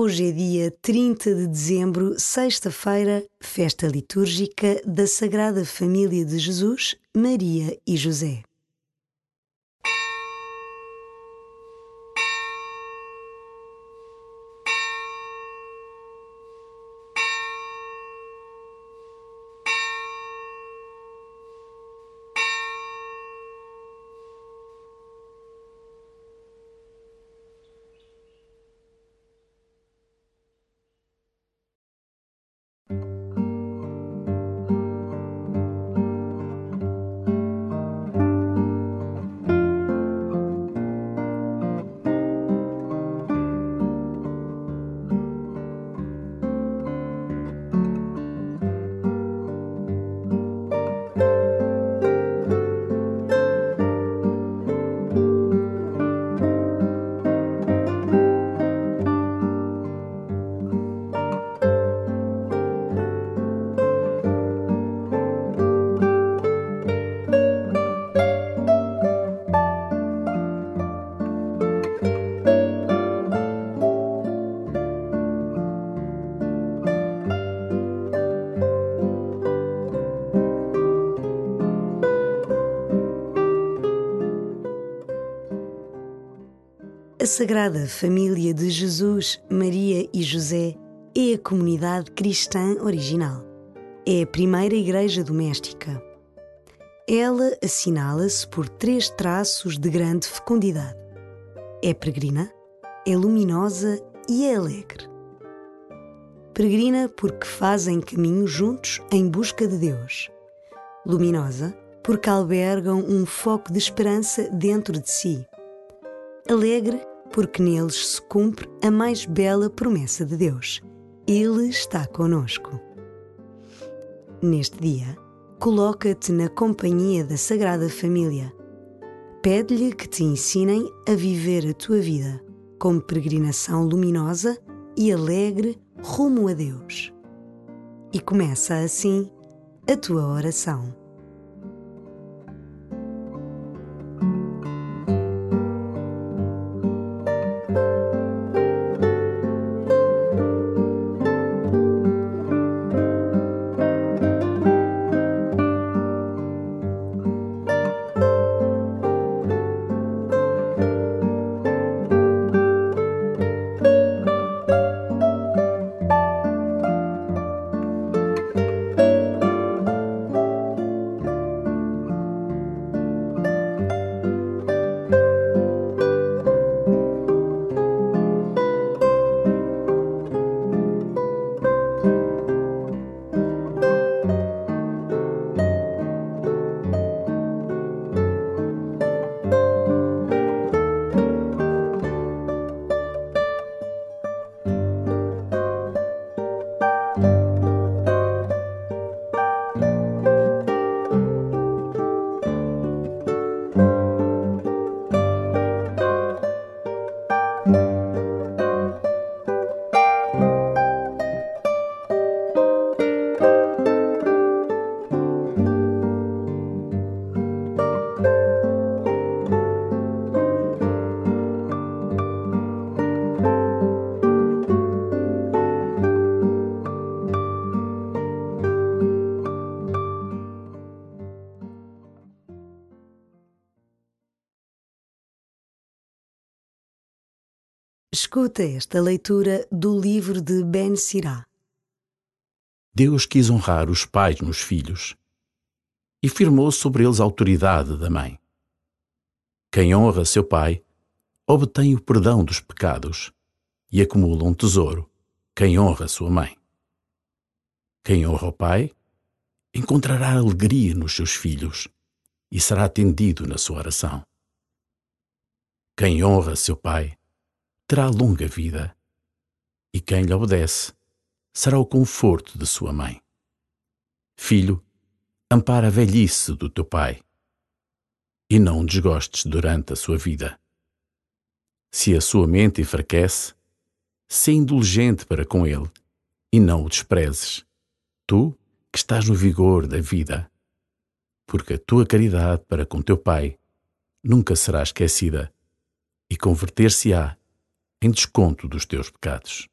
Hoje é dia 30 de dezembro, sexta-feira, festa litúrgica da Sagrada Família de Jesus, Maria e José. A Sagrada Família de Jesus, Maria e José é a comunidade cristã original. É a primeira igreja doméstica. Ela assinala-se por três traços de grande fecundidade. É peregrina, é luminosa e é alegre. Peregrina porque fazem caminho juntos em busca de Deus. Luminosa porque albergam um foco de esperança dentro de si alegre porque neles se cumpre a mais bela promessa de Deus. Ele está conosco. Neste dia, coloca-te na companhia da Sagrada Família. Pede-lhe que te ensinem a viver a tua vida como peregrinação luminosa e alegre rumo a Deus. E começa assim a tua oração. Escuta esta leitura do livro de Ben Sirá. Deus quis honrar os pais nos filhos e firmou sobre eles a autoridade da mãe. Quem honra seu pai obtém o perdão dos pecados e acumula um tesouro. Quem honra sua mãe. Quem honra o pai encontrará alegria nos seus filhos e será atendido na sua oração. Quem honra seu pai terá longa vida, e quem lhe obedece será o conforto de sua mãe. Filho, ampara a velhice do teu pai, e não desgostes durante a sua vida. Se a sua mente enfraquece, sê indulgente para com ele, e não o desprezes, tu que estás no vigor da vida, porque a tua caridade para com teu pai nunca será esquecida, e converter-se-á em desconto dos teus pecados.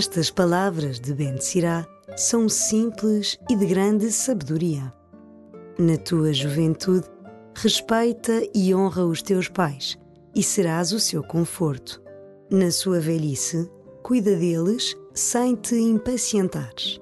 Estas palavras de Ben Sirá são simples e de grande sabedoria. Na tua juventude, respeita e honra os teus pais, e serás o seu conforto. Na sua velhice, cuida deles sem te impacientares.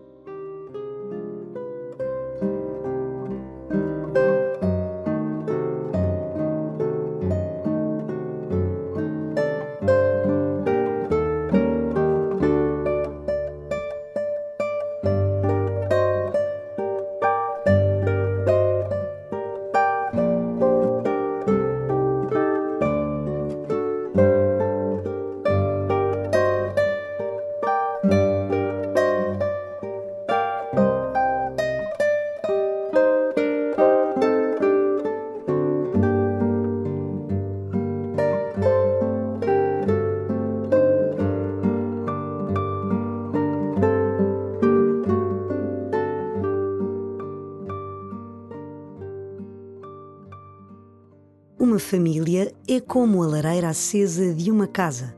Família é como a lareira acesa de uma casa.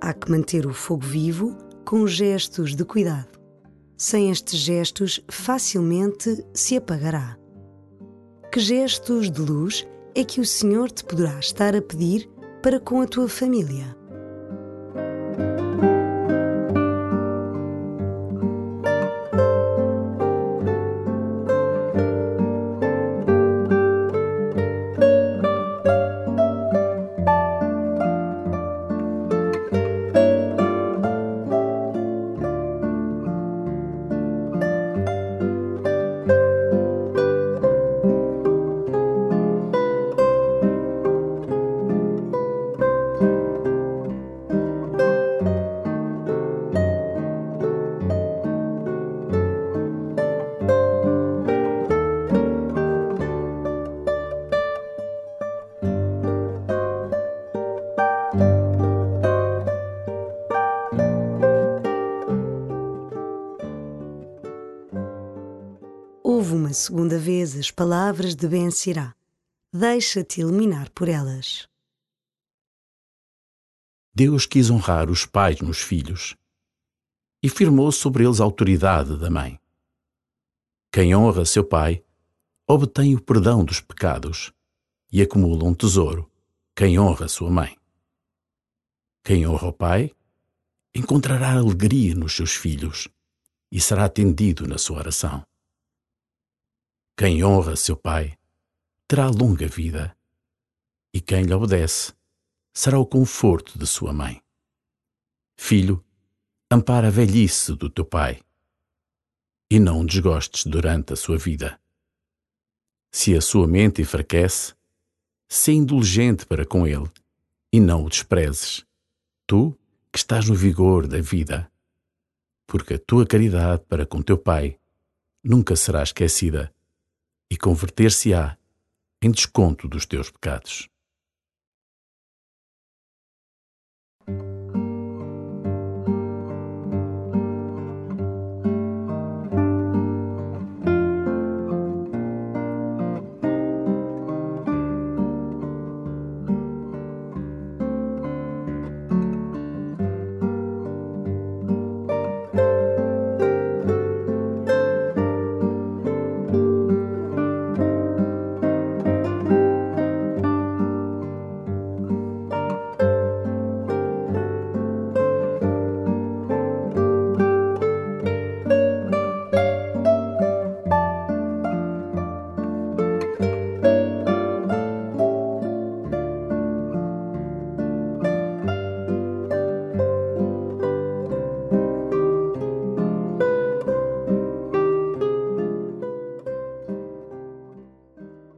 Há que manter o fogo vivo com gestos de cuidado. Sem estes gestos, facilmente se apagará. Que gestos de luz é que o Senhor te poderá estar a pedir para com a tua família? Ouve uma segunda vez as palavras de Ben Sirá. Deixa-te iluminar por elas. Deus quis honrar os pais nos filhos e firmou sobre eles a autoridade da mãe. Quem honra seu pai obtém o perdão dos pecados e acumula um tesouro. Quem honra sua mãe. Quem honra o pai encontrará alegria nos seus filhos e será atendido na sua oração. Quem honra seu pai terá longa vida, e quem lhe obedece será o conforto de sua mãe. Filho, ampara a velhice do teu pai e não o desgostes durante a sua vida. Se a sua mente enfraquece, sê indulgente para com ele e não o desprezes, tu que estás no vigor da vida, porque a tua caridade para com teu pai nunca será esquecida e converter-se-á em desconto dos teus pecados.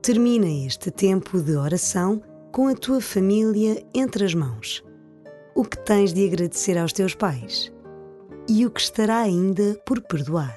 Termina este tempo de oração com a tua família entre as mãos. O que tens de agradecer aos teus pais e o que estará ainda por perdoar.